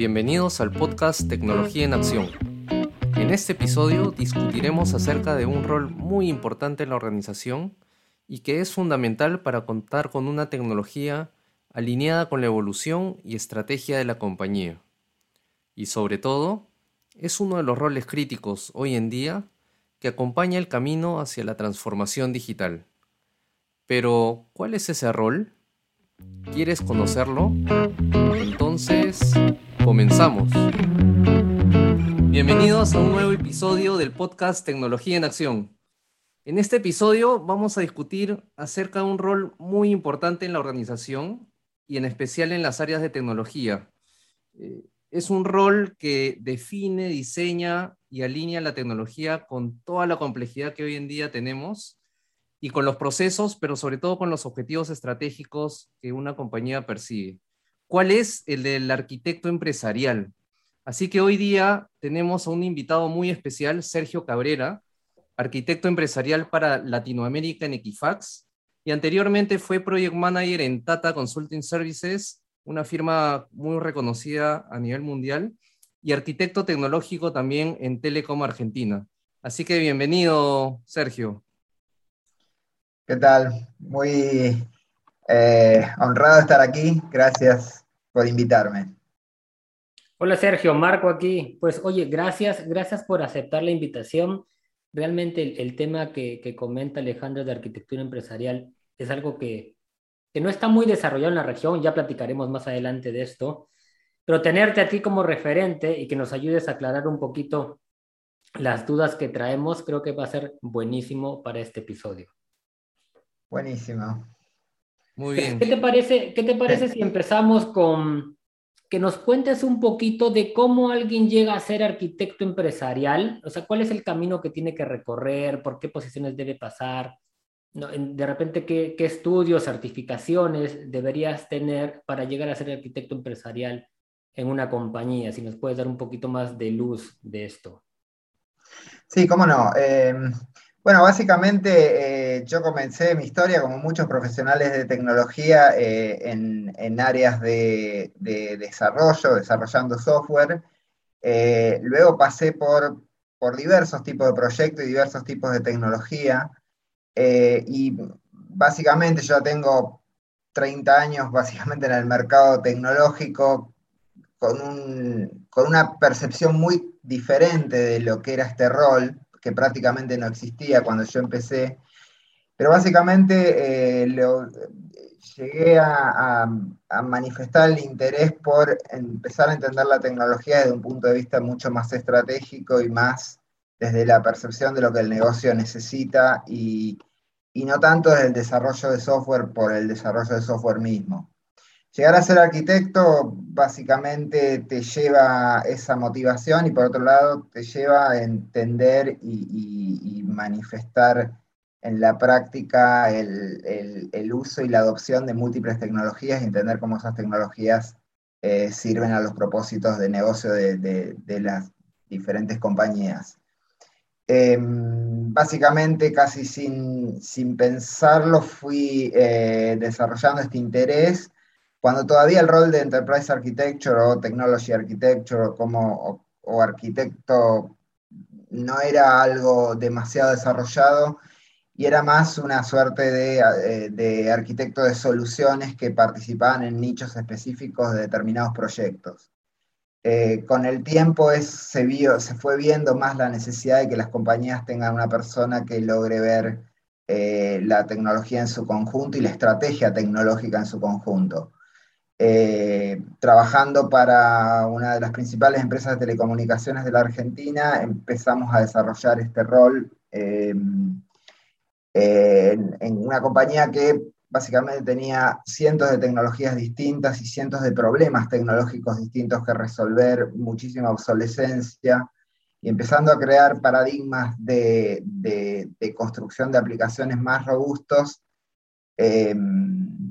Bienvenidos al podcast Tecnología en Acción. En este episodio discutiremos acerca de un rol muy importante en la organización y que es fundamental para contar con una tecnología alineada con la evolución y estrategia de la compañía. Y sobre todo, es uno de los roles críticos hoy en día que acompaña el camino hacia la transformación digital. Pero, ¿cuál es ese rol? ¿Quieres conocerlo? Entonces, comenzamos. Bienvenidos a un nuevo episodio del podcast Tecnología en Acción. En este episodio vamos a discutir acerca de un rol muy importante en la organización y en especial en las áreas de tecnología. Eh, es un rol que define, diseña y alinea la tecnología con toda la complejidad que hoy en día tenemos y con los procesos, pero sobre todo con los objetivos estratégicos que una compañía persigue. ¿Cuál es el del arquitecto empresarial? Así que hoy día tenemos a un invitado muy especial, Sergio Cabrera, arquitecto empresarial para Latinoamérica en Equifax, y anteriormente fue Project Manager en Tata Consulting Services, una firma muy reconocida a nivel mundial, y arquitecto tecnológico también en Telecom Argentina. Así que bienvenido, Sergio. ¿Qué tal? Muy eh, honrado estar aquí. Gracias por invitarme. Hola Sergio, Marco aquí. Pues oye, gracias, gracias por aceptar la invitación. Realmente el, tema que, comenta Alejandro de arquitectura empresarial es algo que, que, no está muy desarrollado en la región, ya platicaremos más adelante de esto, pero tenerte a ti como referente y que nos ayudes a aclarar un poquito las dudas que traemos, creo que va a ser buenísimo para este episodio. Buenísimo. Muy bien. ¿Qué te parece, qué te parece si empezamos con que nos cuentes un poquito de cómo alguien llega a ser arquitecto empresarial? O sea, ¿cuál es el camino que tiene que recorrer? ¿Por qué posiciones debe pasar? De repente, ¿qué, ¿qué, estudios, certificaciones deberías tener para llegar a ser arquitecto empresarial en una compañía? Si nos puedes dar un poquito más de luz de esto. Sí, cómo no. Eh, bueno, básicamente eh, yo comencé mi historia como muchos profesionales de tecnología eh, en, áreas de, desarrollo, desarrollando software. Eh, luego pasé por, por, diversos tipos de proyectos y diversos tipos de tecnología. y básicamente yo tengo 30 años básicamente en el mercado tecnológico con, con una percepción muy diferente de lo que era este rol que prácticamente no existía cuando yo empecé. Pero básicamente eh, llegué a, manifestar el interés por empezar a entender la tecnología desde un punto de vista mucho más estratégico y más desde la percepción de lo que el negocio necesita y, y no tanto desde el desarrollo de software por el desarrollo de software mismo. Llegar a ser arquitecto básicamente te lleva esa motivación y por otro lado te lleva a entender y, manifestar en la práctica el, uso y la adopción de múltiples tecnologías y entender cómo esas tecnologías eh, sirven a los propósitos de negocio de, las diferentes compañías. Em, básicamente, casi sin, pensarlo, fui eh, desarrollando este interés cuando todavía el rol de Enterprise Architecture o Technology Architecture como, o, arquitecto no era algo demasiado desarrollado y era más una suerte de, eh, arquitecto de soluciones que participaban en nichos específicos de determinados proyectos. Eh, con el tiempo es, se, vio, se fue viendo más la necesidad de que las compañías tengan una persona que logre ver eh, la tecnología en su conjunto y la estrategia tecnológica en su conjunto. Eh, trabajando para una de las principales empresas de telecomunicaciones de la Argentina, empezamos a desarrollar este rol eh, en, una compañía que básicamente tenía cientos de tecnologías distintas y cientos de problemas tecnológicos distintos que resolver, muchísima obsolescencia, y empezando a crear paradigmas de, construcción de aplicaciones más robustos. Eh,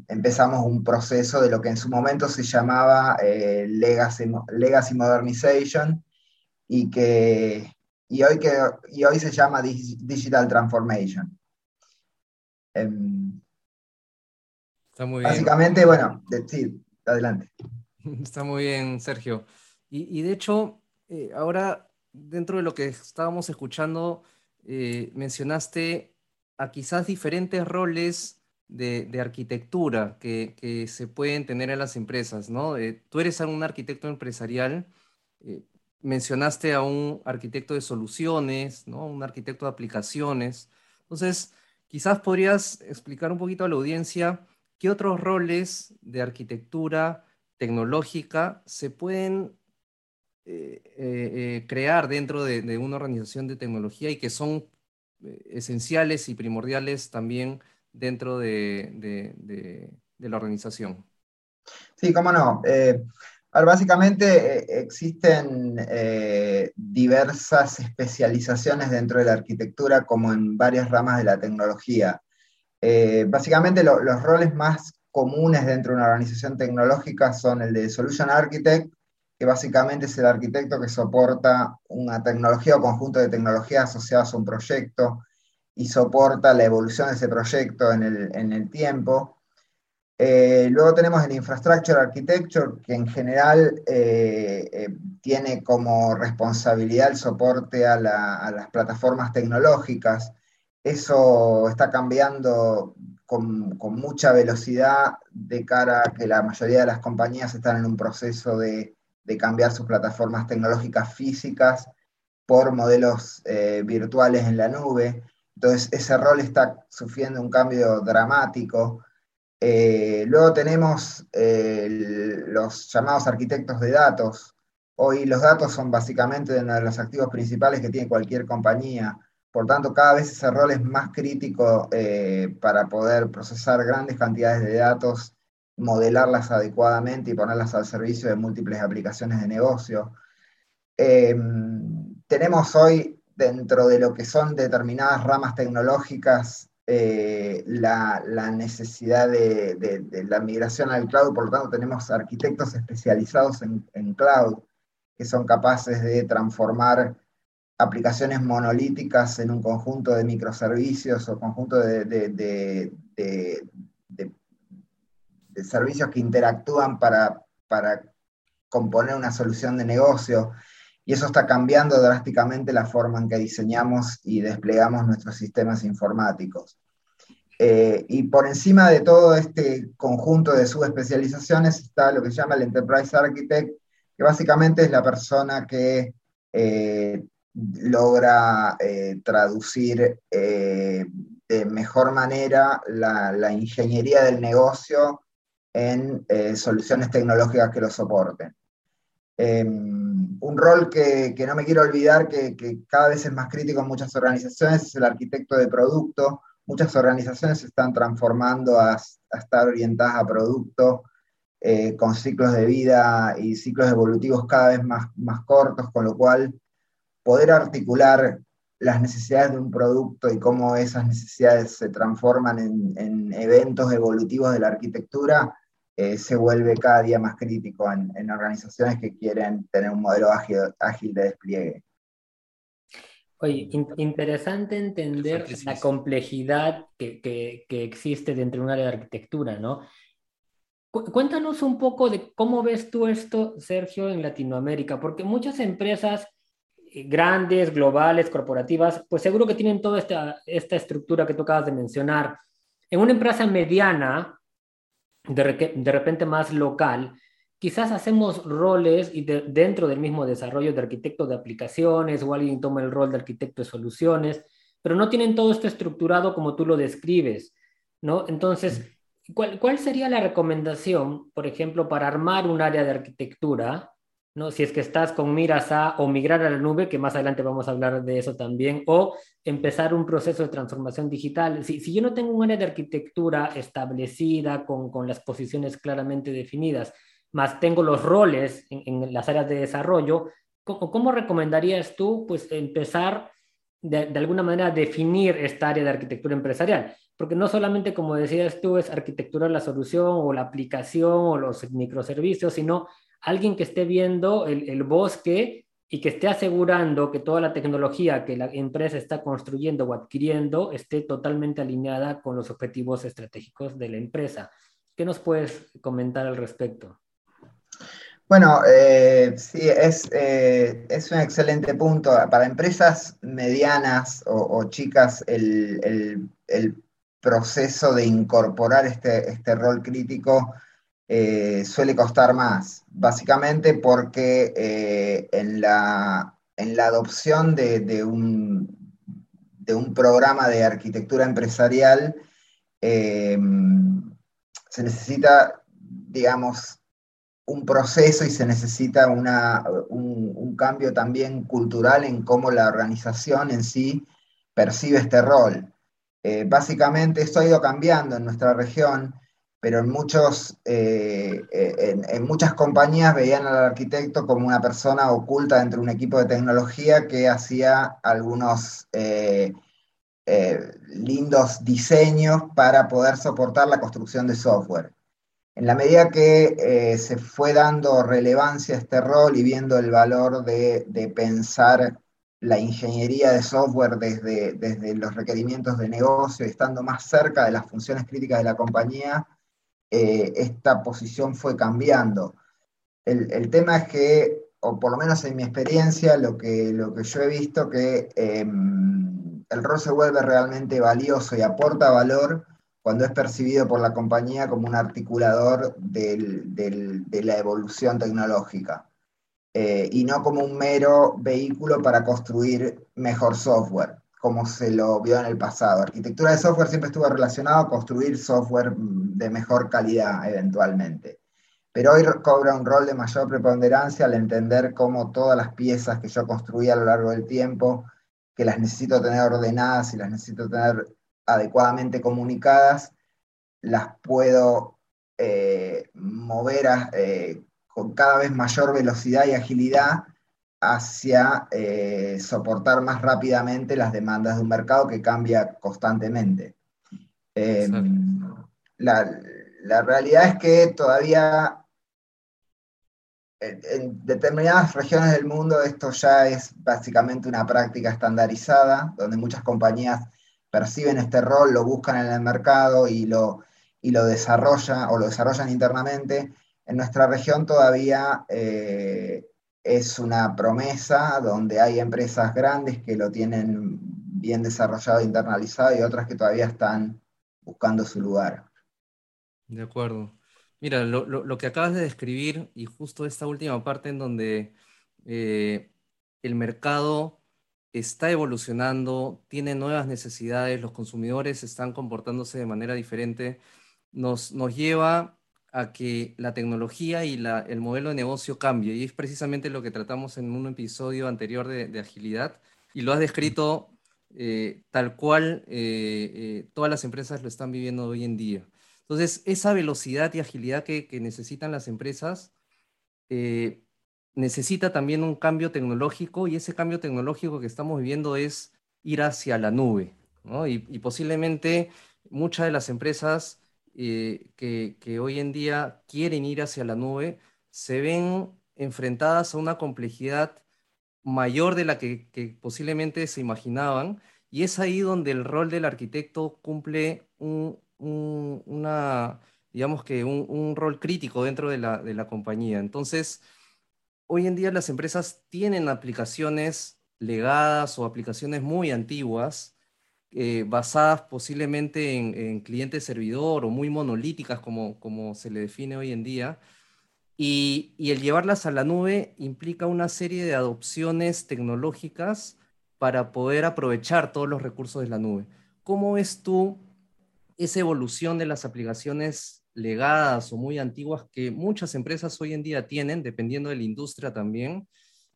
empezamos un proceso de lo que en su momento se llamaba eh, legacy, legacy, Modernization y, que, y, hoy que, y hoy se llama Digital Transformation. Em, Está muy bien. Básicamente, bueno, sí, adelante. Está muy bien, Sergio. Y, de hecho, eh, ahora, dentro de lo que estábamos escuchando, eh, mencionaste a quizás diferentes roles de, arquitectura que, se pueden tener en las empresas, ¿no? Eh, tú eres un arquitecto empresarial, mencionaste a un arquitecto de soluciones, ¿no? Un arquitecto de aplicaciones. Entonces, quizás podrías explicar un poquito a la audiencia qué otros roles de arquitectura tecnológica se pueden eh, eh, eh, crear dentro de, una organización de tecnología y que son esenciales y primordiales también dentro de, la organización. Sí, cómo no. básicamente existen diversas especializaciones dentro de la arquitectura como en varias ramas de la tecnología. básicamente los roles más comunes dentro de una organización tecnológica son el de Solution Architect, que básicamente es el arquitecto que soporta una tecnología o conjunto de tecnologías asociadas a un proyecto y soporta la evolución de ese proyecto en el, tiempo. Eh, luego tenemos el Infrastructure Architecture, que en general eh, eh, tiene como responsabilidad el soporte a, las plataformas tecnológicas. Eso está cambiando con, con, mucha velocidad de cara a que la mayoría de las compañías están en un proceso de de cambiar sus plataformas tecnológicas físicas por modelos virtuales en la nube. Entonces, ese rol está sufriendo un cambio dramático. Eh, luego tenemos eh, los llamados arquitectos de datos. Hoy los datos son básicamente uno de los activos principales que tiene cualquier compañía. Por tanto, cada vez ese rol es más crítico para poder procesar grandes cantidades de datos modelarlas adecuadamente y ponerlas al servicio de múltiples aplicaciones de negocio. Em, tenemos hoy, dentro de lo que son determinadas ramas tecnológicas, eh, la, necesidad de, la migración al cloud, por lo tanto tenemos arquitectos especializados en, cloud que son capaces de transformar aplicaciones monolíticas en un conjunto de microservicios o conjunto de, servicios que interactúan para, para componer una solución de negocio. Y eso está cambiando drásticamente la forma en que diseñamos y desplegamos nuestros sistemas informáticos. Eh, y por encima de todo este conjunto de subespecializaciones está lo que se llama el Enterprise Architect, que básicamente es la persona que eh, logra eh, traducir de mejor manera la, ingeniería del negocio en soluciones tecnológicas que lo soporten. Em, un rol que, no me quiero olvidar, que, cada vez es más crítico en muchas organizaciones, es el arquitecto de producto. Muchas organizaciones se están transformando a, estar orientadas a producto, eh, con ciclos de vida y ciclos evolutivos cada vez más, más cortos, con lo cual poder articular las necesidades de un producto y cómo esas necesidades se transforman en, eventos evolutivos de la arquitectura, eh, se vuelve cada día más crítico en, organizaciones que quieren tener un modelo ágil, ágil de despliegue. Oye, interesante entender la complejidad que, que, existe dentro de un área de arquitectura, ¿no? cuéntanos un poco de cómo ves tú esto, Sergio, en Latinoamérica, porque muchas empresas eh, grandes, globales, corporativas, pues seguro que tienen toda esta, esta estructura que tú acabas de mencionar. En una empresa mediana, de, de repente más local, quizás hacemos roles y dentro del mismo desarrollo de arquitecto de aplicaciones o alguien toma el rol de arquitecto de soluciones, pero no tienen todo esto estructurado como tú lo describes, ¿no? Entonces, ¿cuál, cuál sería la recomendación, por ejemplo, para armar un área de arquitectura Si es que estás con miras a o migrar a la nube, que más adelante vamos a hablar de eso también, o empezar un proceso de transformación digital. Si, si yo no tengo un área de arquitectura establecida, con, con las posiciones claramente definidas, más tengo los roles en, las áreas de desarrollo, ¿cómo, ¿cómo, recomendarías tú pues, empezar de, de alguna manera a definir esta área de arquitectura empresarial? Porque no solamente, como decías tú, es arquitectura la solución o la aplicación o los microservicios, sino alguien que esté viendo el, bosque y que esté asegurando que toda la tecnología que la empresa está construyendo o adquiriendo esté totalmente alineada con los objetivos estratégicos de la empresa. ¿Qué nos puedes comentar al respecto? Bueno, eh, sí, es, eh, es, un excelente punto. Para empresas medianas o, chicas, el, proceso de incorporar este, este rol crítico eh, suele costar más, básicamente porque en, la, en la adopción de, un, de un programa de arquitectura empresarial se necesita, digamos, un proceso y se necesita un, cambio también cultural en cómo la organización en sí percibe este rol. Eh, básicamente esto ha ido cambiando en nuestra región, pero en, muchos, eh, en, muchas compañías veían al arquitecto como una persona oculta dentro de un equipo de tecnología que hacía algunos eh, lindos diseños para poder soportar la construcción de software. En la medida que eh, se fue dando relevancia a este rol y viendo el valor de, pensar la ingeniería de software desde, desde, los requerimientos de negocio, estando más cerca de las funciones críticas de la compañía, eh, esta posición fue cambiando. El, tema es que, o por lo menos en mi experiencia, lo que, lo que yo he visto que em, el rol se vuelve realmente valioso y aporta valor cuando es percibido por la compañía como un articulador de la evolución tecnológica eh, y no como un mero vehículo para construir mejor software, como se lo vio en el pasado. Arquitectura de software siempre estuvo relacionado a construir software de mejor calidad eventualmente. Pero hoy cobra un rol de mayor preponderancia al entender cómo todas las piezas que yo construí a lo largo del tiempo, que las necesito tener ordenadas y las necesito tener adecuadamente comunicadas, las puedo eh, mover eh, con cada vez mayor velocidad y agilidad hacia eh, soportar más rápidamente las demandas de un mercado que cambia constantemente. Em, la, la, realidad es que todavía en determinadas regiones del mundo esto ya es básicamente una práctica estandarizada, donde muchas compañías perciben este rol, lo buscan en el mercado y lo, y lo desarrollan o lo desarrollan internamente. En nuestra región todavía eh, es una promesa donde hay empresas grandes que lo tienen bien desarrollado internalizado y otras que todavía están buscando su lugar. De acuerdo. Mira, lo, que acabas de describir y justo esta última parte en donde eh, el mercado está evolucionando, tiene nuevas necesidades, los consumidores están comportándose de manera diferente, nos, nos lleva a que la tecnología y la, el modelo de negocio cambie. Y es precisamente lo que tratamos en un episodio anterior de, agilidad. Y lo has descrito eh, tal cual eh, eh, todas las empresas lo están viviendo hoy en día. Entonces, esa velocidad y agilidad que, que necesitan las empresas necesita también un cambio tecnológico y ese cambio tecnológico que estamos viviendo es ir hacia la nube. Y, posiblemente muchas de las empresas eh, que, hoy en día quieren ir hacia la nube se ven enfrentadas a una complejidad mayor de la que, posiblemente se imaginaban y es ahí donde el rol del arquitecto cumple un, una, digamos que un, rol crítico dentro de la, de la compañía. Entonces, hoy en día las empresas tienen aplicaciones legadas o aplicaciones muy antiguas, eh, basadas posiblemente en, cliente servidor o muy monolíticas como, como se le define hoy en día. Y, el llevarlas a la nube implica una serie de adopciones tecnológicas para poder aprovechar todos los recursos de la nube. ¿Cómo ves tú esa evolución de las aplicaciones legadas o muy antiguas que muchas empresas hoy en día tienen, dependiendo de la industria también,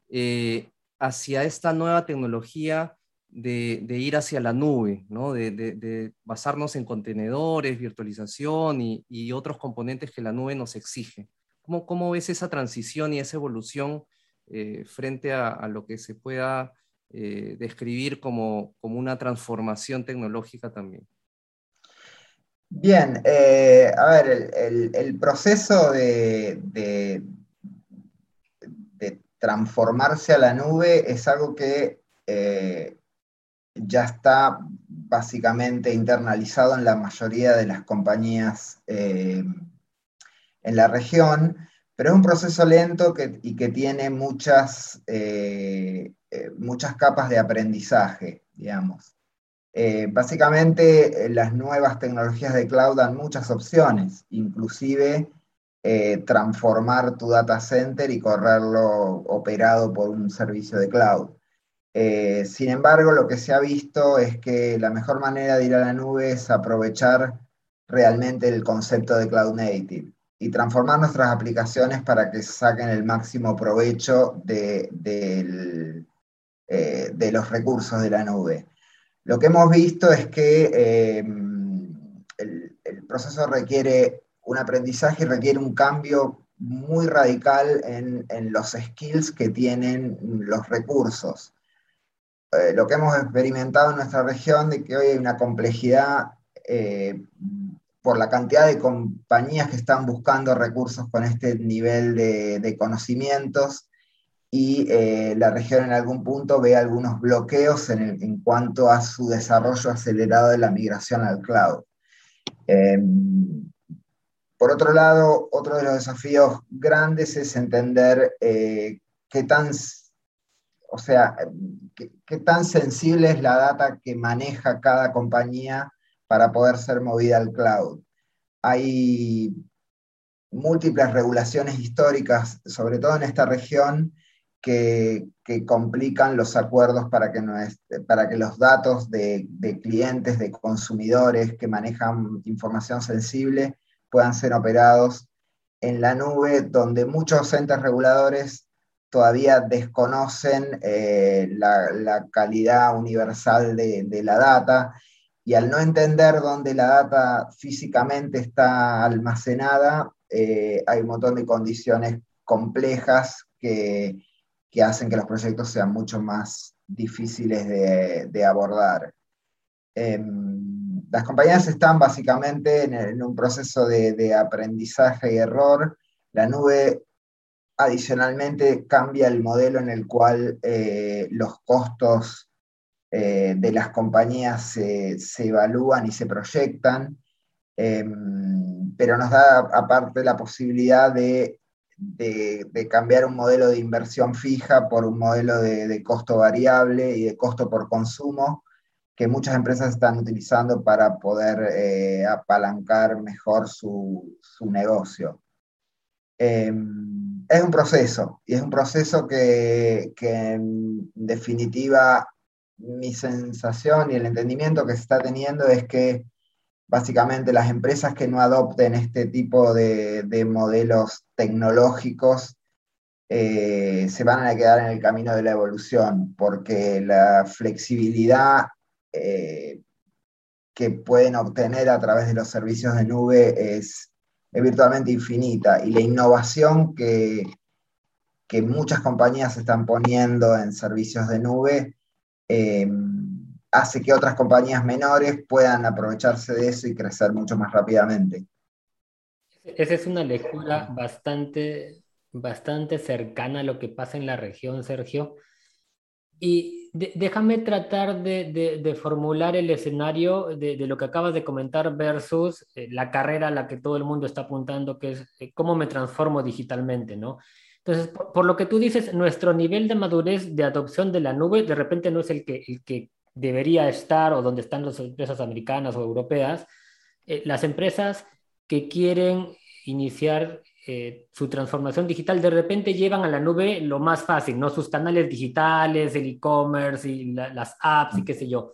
eh, hacia esta nueva tecnología de, ir hacia la nube, ¿no? de, basarnos en contenedores, virtualización y, otros componentes que la nube nos exige. ¿Cómo, ves esa transición y esa evolución eh, frente a, lo que se pueda eh, describir como, como una transformación tecnológica también? Bien, eh, a ver, el, proceso de, transformarse a la nube es algo que ya está básicamente internalizado en la mayoría de las compañías eh, en la región, pero es un proceso lento y que tiene muchas, eh, eh, muchas capas de aprendizaje, digamos. Básicamente, las nuevas tecnologías de cloud dan muchas opciones, inclusive transformar tu data center y correrlo operado por un servicio de cloud. Sin embargo, lo que se ha visto es que la mejor manera de ir a la nube es aprovechar realmente el concepto de cloud native y transformar nuestras aplicaciones para que saquen el máximo provecho de, eh, los recursos de la nube. Lo que hemos visto es que eh, el, proceso requiere un aprendizaje y requiere un cambio muy radical en los skills que tienen los recursos. Eh, lo que hemos experimentado en nuestra región de que hoy hay una complejidad por la cantidad de compañías que están buscando recursos con este nivel de, conocimientos y eh, la región en algún punto ve algunos bloqueos en, cuanto a su desarrollo acelerado de la migración al cloud. Em, por otro lado, otro de los desafíos grandes es entender eh, qué tan, o sea, qué tan sensible es la data que maneja cada compañía para poder ser movida al cloud. Hay múltiples regulaciones históricas, sobre todo en esta región, que, complican los acuerdos para que, los datos de, clientes, de consumidores que manejan información sensible puedan ser operados en la nube, donde muchos entes reguladores todavía desconocen eh, la, calidad universal de, de la data y al no entender dónde la data físicamente está almacenada, eh, hay un montón de condiciones complejas que, hacen que los proyectos sean mucho más difíciles de, abordar. Em, las compañías están básicamente en, un proceso de, aprendizaje y error. La nube adicionalmente cambia el modelo en el cual eh, los costos eh, de las compañías se, evalúan y se proyectan, em, pero nos da aparte la posibilidad de, cambiar un modelo de inversión fija por un modelo de, costo variable y de costo por consumo que muchas empresas están utilizando para poder eh, apalancar mejor su, negocio. Em, es un proceso, y es un proceso que, en definitiva mi sensación y el entendimiento que se está teniendo es que básicamente las empresas que no adopten este tipo de, modelos tecnológicos eh, se van a quedar en el camino de la evolución, porque la flexibilidad eh, que pueden obtener a través de los servicios de nube es, virtualmente infinita y la innovación que, que muchas compañías están poniendo en servicios de nube eh, hace que otras compañías menores puedan aprovecharse de eso y crecer mucho más rápidamente. Esa es una lectura bastante, bastante cercana a lo que pasa en la región, Sergio. Y déjame tratar de, formular el escenario de, lo que acabas de comentar versus eh, la carrera a la que todo el mundo está apuntando, que es eh, cómo me transformo digitalmente, ¿no? Entonces, por, lo que tú dices, nuestro nivel de madurez de adopción de la nube de repente no es el que, el que debería estar o donde están las empresas americanas o europeas. Eh, las empresas que quieren iniciar eh, su transformación digital de repente llevan a la nube lo más fácil, ¿no? Sus canales digitales, el e-commerce y las apps y qué sé yo.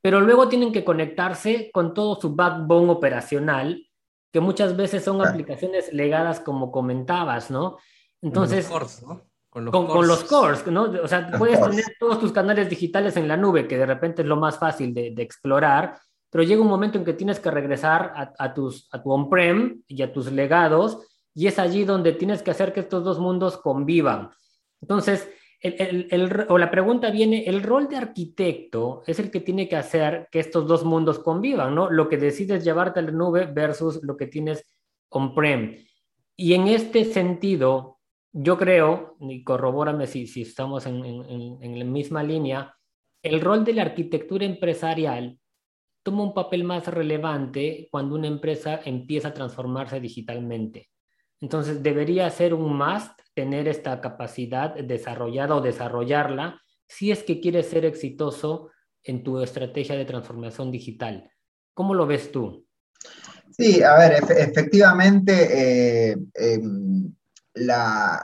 Pero luego tienen que conectarse con todo su backbone operacional, que muchas veces son aplicaciones legadas como comentabas, ¿no? Entonces, con los cores, ¿no? Con los, cores. ¿no? O sea, puedes tener todos tus canales digitales en la nube, que de repente es lo más fácil de, explorar, pero llega un momento en que tienes que regresar a, tus, a tu on-prem y a tus legados, y es allí donde tienes que hacer que estos dos mundos convivan. Entonces, o la pregunta viene, el rol de arquitecto es el que tiene que hacer que estos dos mundos convivan, ¿no? Lo que decides llevarte a la nube versus lo que tienes on-prem. Y en este sentido, yo creo, y corrobórame si, estamos en, la misma línea, el rol de la arquitectura empresarial toma un papel más relevante cuando una empresa empieza a transformarse digitalmente. Entonces, debería ser un must tener esta capacidad desarrollada o desarrollarla si es que quieres ser exitoso en tu estrategia de transformación digital. ¿Cómo lo ves tú? Sí, a ver, efectivamente, eh, em, la,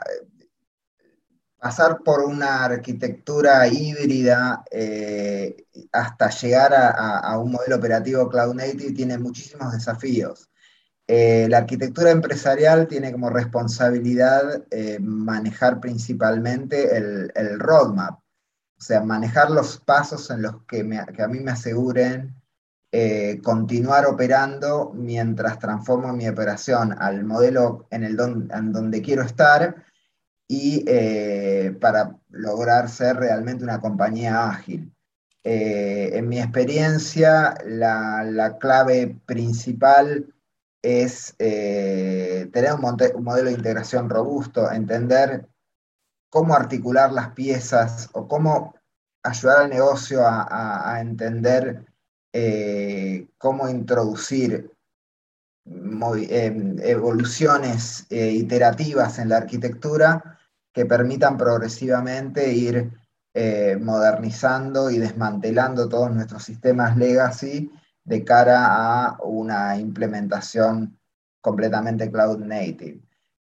pasar por una arquitectura híbrida eh, hasta llegar a, un modelo operativo cloud native tiene muchísimos desafíos. Eh, la arquitectura empresarial tiene como responsabilidad eh, manejar principalmente el, roadmap, o sea, manejar los pasos en los que, a mí me aseguren continuar operando mientras transformo mi operación al modelo en, el en donde quiero estar y eh, para lograr ser realmente una compañía ágil. Eh, en mi experiencia, la, clave principal es eh, tener un, modelo de integración robusto, entender cómo articular las piezas o cómo ayudar al negocio a, entender cómo introducir evoluciones iterativas en la arquitectura que permitan progresivamente ir eh, modernizando y desmantelando todos nuestros sistemas legacy de cara a una implementación completamente cloud native.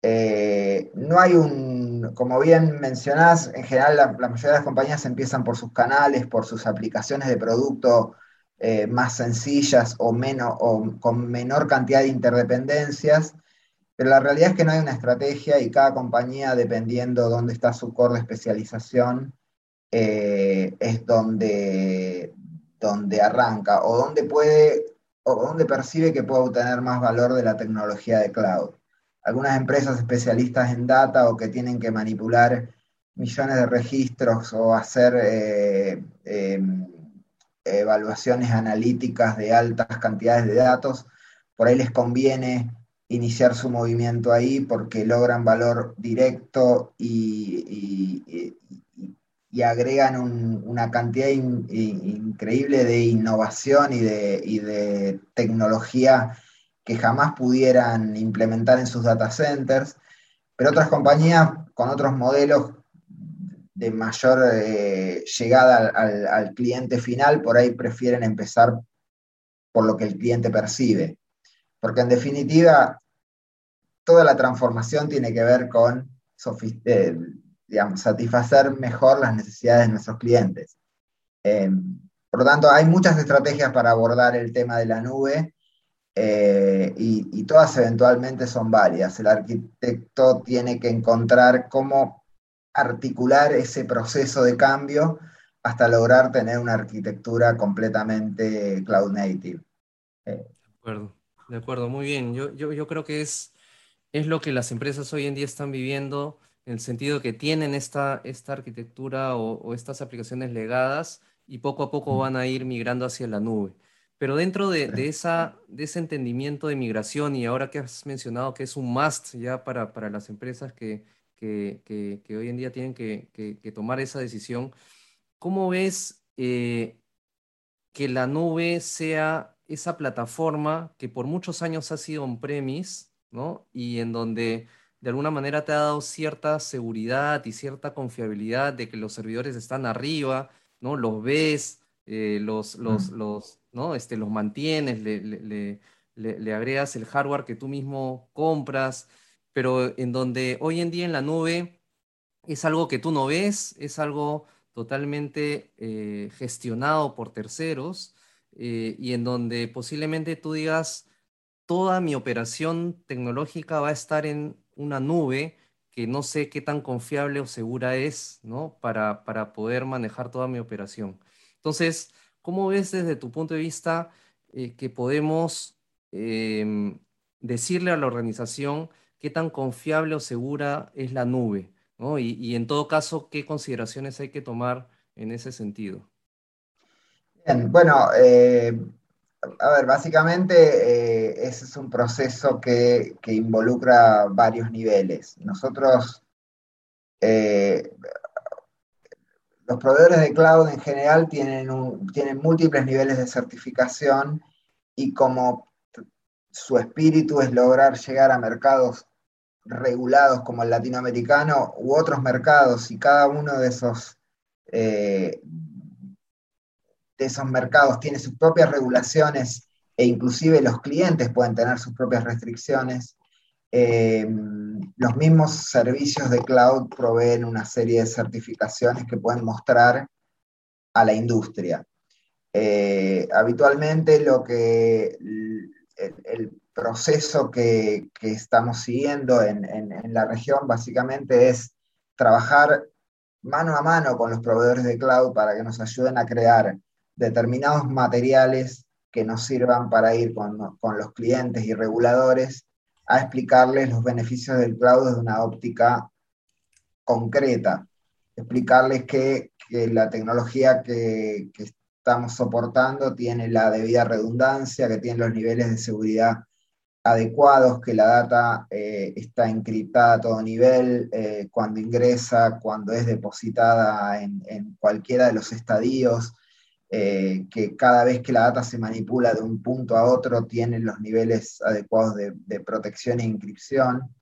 Eh, no hay un, como bien mencionás, en general la, mayoría de las compañías empiezan por sus canales, por sus aplicaciones de producto eh, más sencillas o, menos, o con menor cantidad de interdependencias, pero la realidad es que no hay una estrategia y cada compañía, dependiendo dónde está su core de especialización, eh, es donde, donde arranca o donde puede o donde percibe que puede obtener más valor de la tecnología de cloud. Algunas empresas especialistas en data o que tienen que manipular millones de registros o hacer eh, em, evaluaciones analíticas de altas cantidades de datos, por ahí les conviene iniciar su movimiento ahí porque logran valor directo y, y, agregan una cantidad increíble de innovación y de, tecnología que jamás pudieran implementar en sus data centers. Pero otras compañías con otros modelos de mayor eh, llegada al, al cliente final, por ahí prefieren empezar por lo que el cliente percibe porque en definitiva toda la transformación tiene que ver con eh, satisfacer mejor las necesidades de nuestros clientes. Eh, por lo tanto, hay muchas estrategias para abordar el tema de la nube eh, y, todas eventualmente son válidas. El arquitecto tiene que encontrar cómo articular ese proceso de cambio hasta lograr tener una arquitectura completamente cloud native. De acuerdo. De acuerdo, muy bien. Yo, yo, creo que es, es lo que las empresas hoy en día están viviendo, en el sentido que tienen esta, esta arquitectura o, estas aplicaciones legadas y poco a poco van a ir migrando hacia la nube. Pero dentro de, esa, de ese entendimiento de migración, y ahora que has mencionado que es un must ya para, para las empresas que, que, que, hoy en día tienen que, tomar esa decisión, ¿cómo ves eh, que la nube sea esa plataforma que por muchos años ha sido on-premise, ¿no? Y en donde de alguna manera te ha dado cierta seguridad y cierta confiabilidad de que los servidores están arriba, ¿no? Los ves, eh, los, los, los, ¿no? este, los mantienes, le, le, le, agregas el hardware que tú mismo compras, pero en donde hoy en día en la nube es algo que tú no ves, es algo totalmente eh, gestionado por terceros eh, y en donde posiblemente tú digas, toda mi operación tecnológica va a estar en una nube que no sé qué tan confiable o segura es, ¿no? Para, para poder manejar toda mi operación. Entonces, ¿cómo ves desde tu punto de vista eh, que podemos em, decirle a la organización qué tan confiable o segura es la nube? ¿no? Y, y en todo caso, ¿qué consideraciones hay que tomar en ese sentido? Bien, bueno, eh, a ver, básicamente eh, ese es un proceso que, involucra varios niveles. Nosotros, eh, los proveedores de cloud en general tienen, tienen múltiples niveles de certificación y como su espíritu es lograr llegar a mercados regulados como el latinoamericano u otros mercados y cada uno de esos, eh, esos mercados tiene sus propias regulaciones e inclusive los clientes pueden tener sus propias restricciones, eh, los mismos servicios de cloud proveen una serie de certificaciones que pueden mostrar a la industria. Eh, habitualmente lo que el, proceso que, estamos siguiendo en, la región básicamente es trabajar mano a mano con los proveedores de cloud para que nos ayuden a crear determinados materiales que nos sirvan para ir con, con los clientes y reguladores a explicarles los beneficios del cloud desde una óptica concreta, explicarles que, la tecnología que, estamos soportando tiene la debida redundancia, que tiene los niveles de seguridad adecuados, que la data eh, está encriptada a todo nivel eh, cuando ingresa, cuando es depositada en, en cualquiera de los estadios, eh, que cada vez que la data se manipula de un punto a otro tiene los niveles adecuados de, protección e inscripción.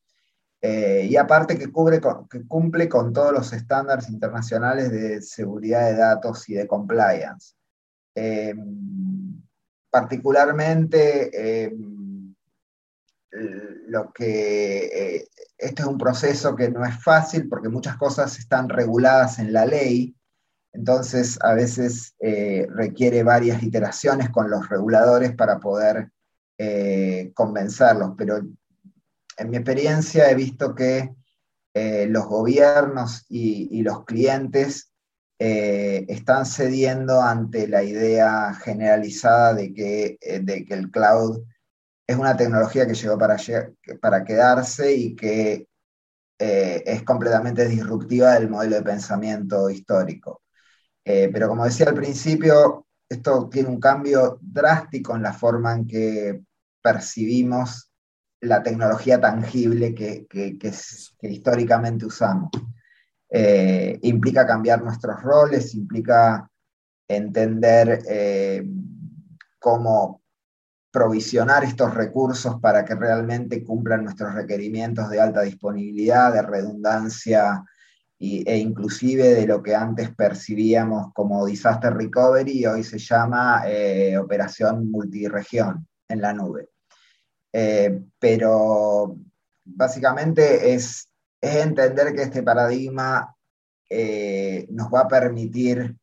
Eh, y aparte que, cubre que cumple con todos los estándares internacionales de seguridad de datos y de compliance. Eh, particularmente, lo que este es un proceso que no es fácil porque muchas cosas están reguladas en la ley, entonces, a veces eh, requiere varias iteraciones con los reguladores para poder eh, convencerlos, pero en mi experiencia he visto que eh, los gobiernos y, los clientes están cediendo ante la idea generalizada de que, el cloud es una tecnología que llegó para quedarse y que es completamente disruptiva del modelo de pensamiento histórico. Eh, pero como decía al principio, esto tiene un cambio drástico en la forma en que percibimos la tecnología tangible que, históricamente usamos. Eh, implica cambiar nuestros roles, implica entender eh, cómo provisionar estos recursos para que realmente cumplan nuestros requerimientos de alta disponibilidad, de redundancia e inclusive de lo que antes percibíamos como disaster recovery, hoy se llama eh, operación multiregión en la nube. Eh, pero básicamente es, entender que este paradigma eh, nos va a permitir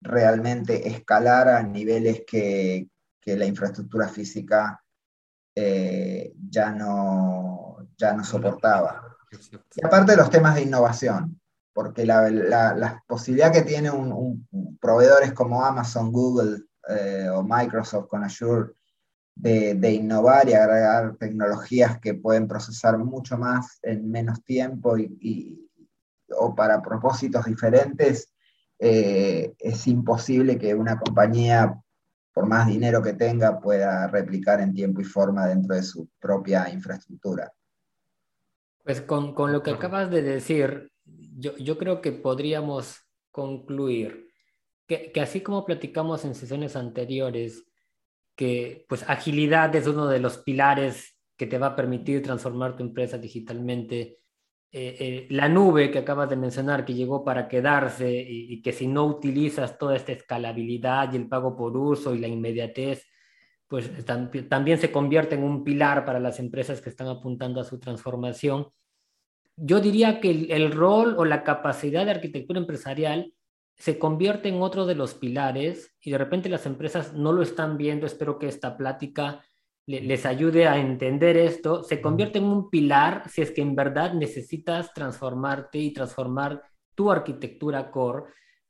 realmente escalar a niveles que, que la infraestructura física ya, no, ya no soportaba. Y aparte de los temas de innovación, porque la, posibilidad que tiene un, proveedores como Amazon, Google eh, o Microsoft con Azure de, innovar y agregar tecnologías que pueden procesar mucho más en menos tiempo y, o para propósitos diferentes, eh, es imposible que una compañía, por más dinero que tenga, pueda replicar en tiempo y forma dentro de su propia infraestructura. Pues con, con lo que acabas de decir, yo, creo que podríamos concluir que, que, así como platicamos en sesiones anteriores, que pues agilidad es uno de los pilares que te va a permitir transformar tu empresa digitalmente. Eh, eh, la nube que acabas de mencionar, que llegó para quedarse y, que si no utilizas toda esta escalabilidad y el pago por uso y la inmediatez, pues también se convierte en un pilar para las empresas que están apuntando a su transformación yo diría que el, rol o la capacidad de arquitectura empresarial se convierte en otro de los pilares y de repente las empresas no lo están viendo. Espero que esta plática les ayude a entender esto. Se convierte en un pilar si es que en verdad necesitas transformarte y transformar tu arquitectura core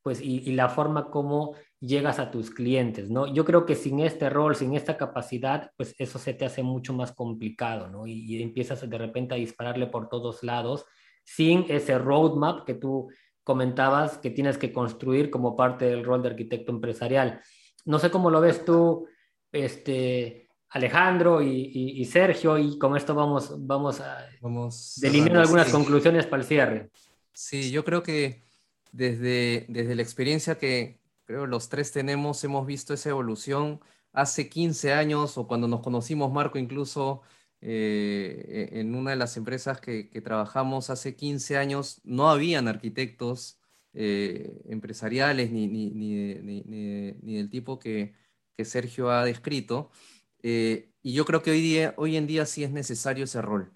pues, y, y la forma como llegas a tus clientes, ¿no? Yo creo que sin este rol, sin esta capacidad, pues eso se te hace mucho más complicado, ¿no? Y, empiezas de repente a dispararle por todos lados sin ese roadmap que tú comentabas que tienes que construir como parte del rol de arquitecto empresarial. No sé cómo lo ves tú, este, Alejandro y, Sergio, y con esto vamos, vamos a vamos delinear algunas conclusiones para el cierre. Sí, yo creo que desde, desde la experiencia que, creo los tres tenemos, hemos visto esa evolución hace 15 años o cuando nos conocimos, Marco, incluso eh, e, en una de las empresas que, trabajamos hace 15 años no habían arquitectos eh, empresariales ni, ni, del tipo que, Sergio ha descrito. Eh, y yo creo que hoy, día, hoy en día sí es necesario ese rol.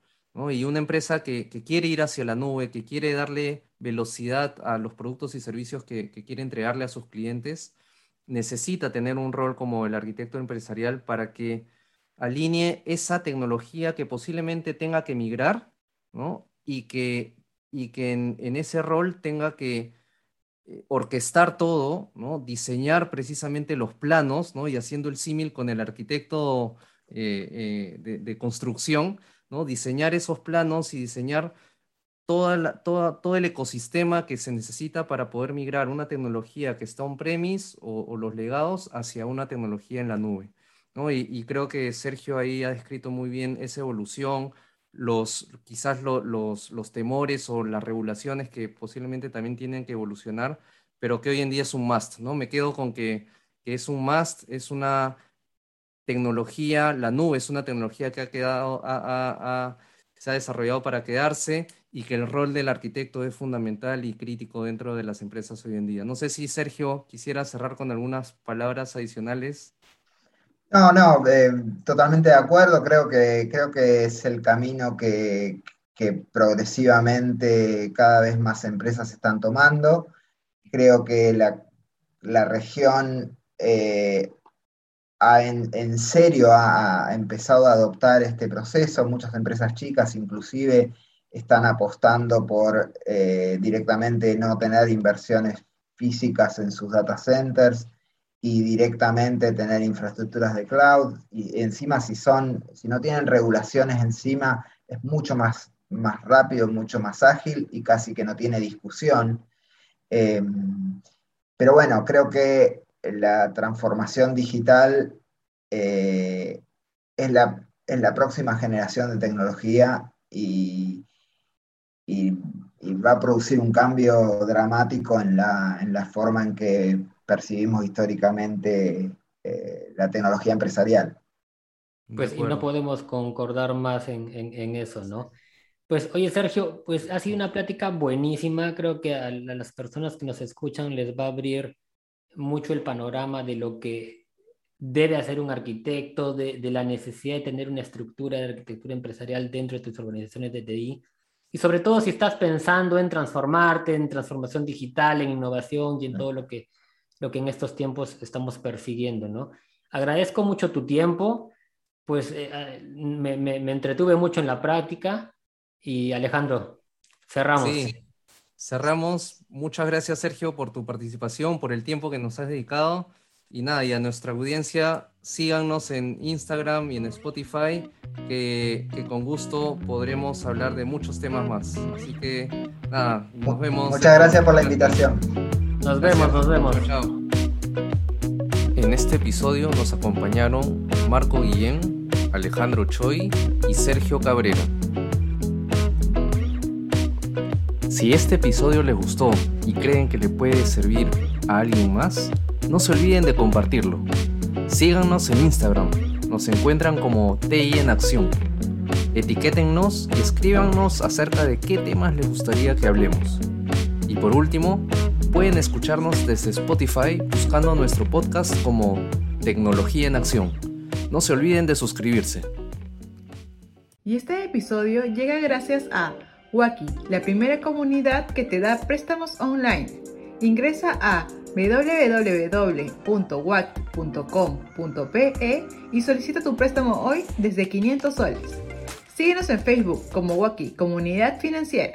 Y una empresa que, quiere ir hacia la nube, que quiere darle velocidad a los productos y servicios que, quiere entregarle a sus clientes, necesita tener un rol como el arquitecto empresarial para que alinee esa tecnología que posiblemente tenga que migrar, Y que, y que en, ese rol tenga que eh, orquestar todo, ¿no? Diseñar precisamente los planos, ¿no? Y haciendo el símil con el arquitecto eh, eh, de, construcción, ¿no? Diseñar esos planos y diseñar toda todo el ecosistema que se necesita para poder migrar una tecnología que está on-premise o, los legados hacia una tecnología en la nube. Y, creo que Sergio ahí ha descrito muy bien esa evolución, los, quizás los, los temores o las regulaciones que posiblemente también tienen que evolucionar, pero que hoy en día es un must. ¿no? Me quedo con que, que es un must, es una tecnología, la nube es una tecnología que ha quedado, se ha desarrollado para quedarse y que el rol del arquitecto es fundamental y crítico dentro de las empresas hoy en día. No sé si Sergio quisiera cerrar con algunas palabras adicionales. No, no, eh, totalmente de acuerdo. Creo que, creo que es el camino que, progresivamente cada vez más empresas están tomando. Creo que la, región eh, en, serio ha, empezado a adoptar este proceso. Muchas empresas chicas inclusive están apostando por eh, directamente no tener inversiones físicas en sus data centers y directamente tener infraestructuras de cloud. Y encima si son, si no tienen regulaciones encima, es mucho más, más rápido, mucho más ágil y casi que no tiene discusión. Em, pero bueno, creo que la transformación digital eh, es, la, la, próxima generación de tecnología y, va a producir un cambio dramático en la, forma en que percibimos históricamente eh, la tecnología empresarial. Pues y no podemos concordar más en, en, eso, ¿no? Pues oye Sergio, pues ha sido una plática buenísima, creo que a las personas que nos escuchan les va a abrir mucho el panorama de lo que debe hacer un arquitecto, de, la necesidad de tener una estructura de arquitectura empresarial dentro de tus organizaciones de TI. Y sobre todo si estás pensando en transformarte, en transformación digital, en innovación y en todo lo que, lo que en estos tiempos estamos persiguiendo, ¿no? Agradezco mucho tu tiempo, pues eh, eh, me, me, entretuve mucho en la práctica y Alejandro, cerramos. Cerramos. Muchas gracias, Sergio, por tu participación, por el tiempo que nos has dedicado. Y nada, y a nuestra audiencia, síganos en Instagram y en Spotify, que, con gusto podremos hablar de muchos temas más. Así que nada, nos vemos. Muchas gracias por la invitación. Nos vemos, nos vemos. Chao. En este episodio nos acompañaron Marco Guillén, Alejandro Choi y Sergio Cabrera. Si este episodio les gustó y creen que le puede servir a alguien más, no se olviden de compartirlo. Síganos en Instagram, nos encuentran como TI en Acción. Etiquétennos y escríbanos acerca de qué temas les gustaría que hablemos. Y por último, pueden escucharnos desde Spotify buscando nuestro podcast como Tecnología en Acción. No se olviden de suscribirse. Y este episodio llega gracias a Waki, la primera comunidad que te da préstamos online. Ingresa a www.waki.com.pe y solicita tu préstamo hoy desde 500 soles. Síguenos en Facebook como Waki Comunidad Financiera.